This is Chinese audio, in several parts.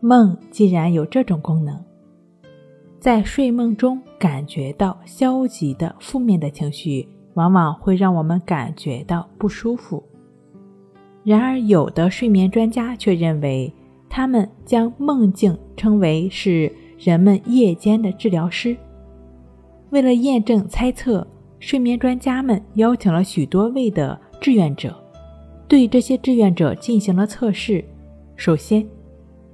梦既然有这种功能，在睡梦中感觉到消极的、负面的情绪，往往会让我们感觉到不舒服。然而，有的睡眠专家却认为，他们将梦境称为是人们夜间的治疗师。为了验证猜测，睡眠专家们邀请了许多位的志愿者，对这些志愿者进行了测试。首先，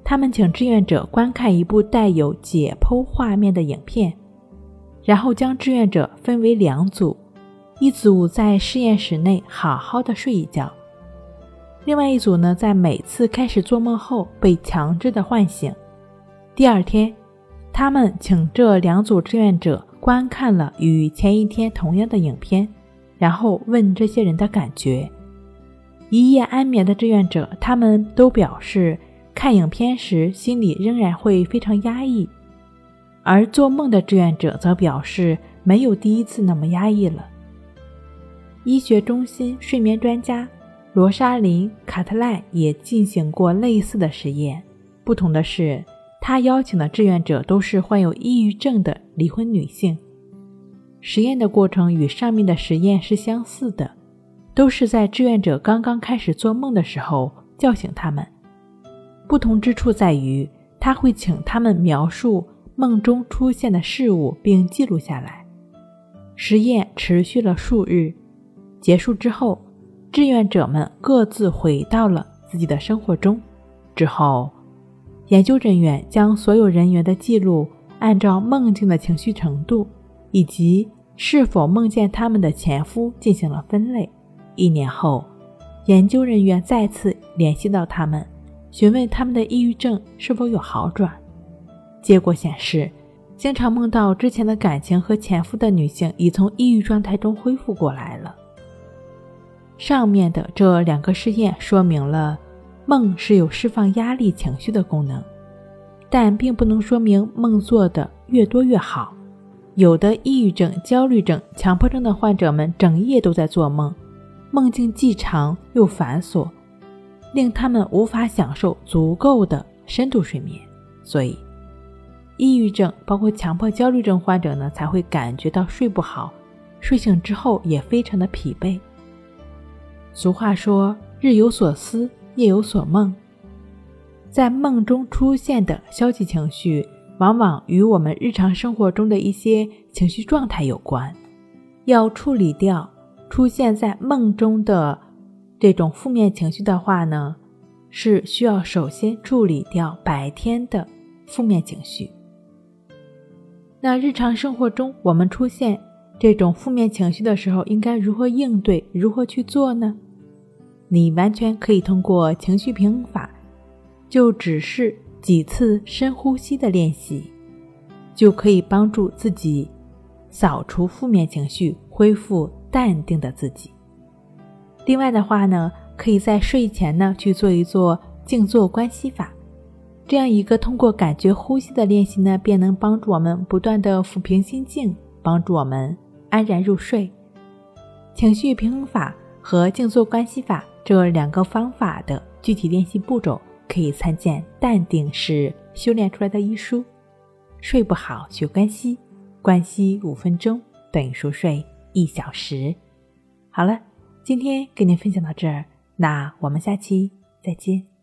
他们请志愿者观看一部带有解剖画面的影片，然后将志愿者分为两组，一组在实验室内好好的睡一觉，另外一组呢，在每次开始做梦后被强制的唤醒。第二天，他们请这两组志愿者观看了与前一天同样的影片，然后问这些人的感觉。一夜安眠的志愿者，他们都表示。看影片时，心里仍然会非常压抑，而做梦的志愿者则表示没有第一次那么压抑了。医学中心睡眠专家罗莎琳·卡特赖也进行过类似的实验，不同的是，他邀请的志愿者都是患有抑郁症的离婚女性。实验的过程与上面的实验是相似的，都是在志愿者刚刚开始做梦的时候叫醒他们。不同之处在于，他会请他们描述梦中出现的事物，并记录下来。实验持续了数日，结束之后，志愿者们各自回到了自己的生活中。之后，研究人员将所有人员的记录按照梦境的情绪程度以及是否梦见他们的前夫进行了分类。一年后，研究人员再次联系到他们。询问他们的抑郁症是否有好转，结果显示，经常梦到之前的感情和前夫的女性已从抑郁状态中恢复过来了。上面的这两个试验说明了梦是有释放压力情绪的功能，但并不能说明梦做的越多越好。有的抑郁症、焦虑症、强迫症的患者们整夜都在做梦，梦境既长又繁琐。令他们无法享受足够的深度睡眠，所以，抑郁症包括强迫焦虑症患者呢，才会感觉到睡不好，睡醒之后也非常的疲惫。俗话说：“日有所思，夜有所梦。”在梦中出现的消极情绪，往往与我们日常生活中的一些情绪状态有关。要处理掉出现在梦中的。这种负面情绪的话呢，是需要首先处理掉白天的负面情绪。那日常生活中，我们出现这种负面情绪的时候，应该如何应对？如何去做呢？你完全可以通过情绪平衡法，就只是几次深呼吸的练习，就可以帮助自己扫除负面情绪，恢复淡定的自己。另外的话呢，可以在睡前呢去做一做静坐观息法，这样一个通过感觉呼吸的练习呢，便能帮助我们不断的抚平心境，帮助我们安然入睡。情绪平衡法和静坐观息法这两个方法的具体练习步骤，可以参见《淡定是修炼出来的》一书。睡不好学关息，关息五分钟等于熟睡一小时。好了。今天跟您分享到这儿，那我们下期再见。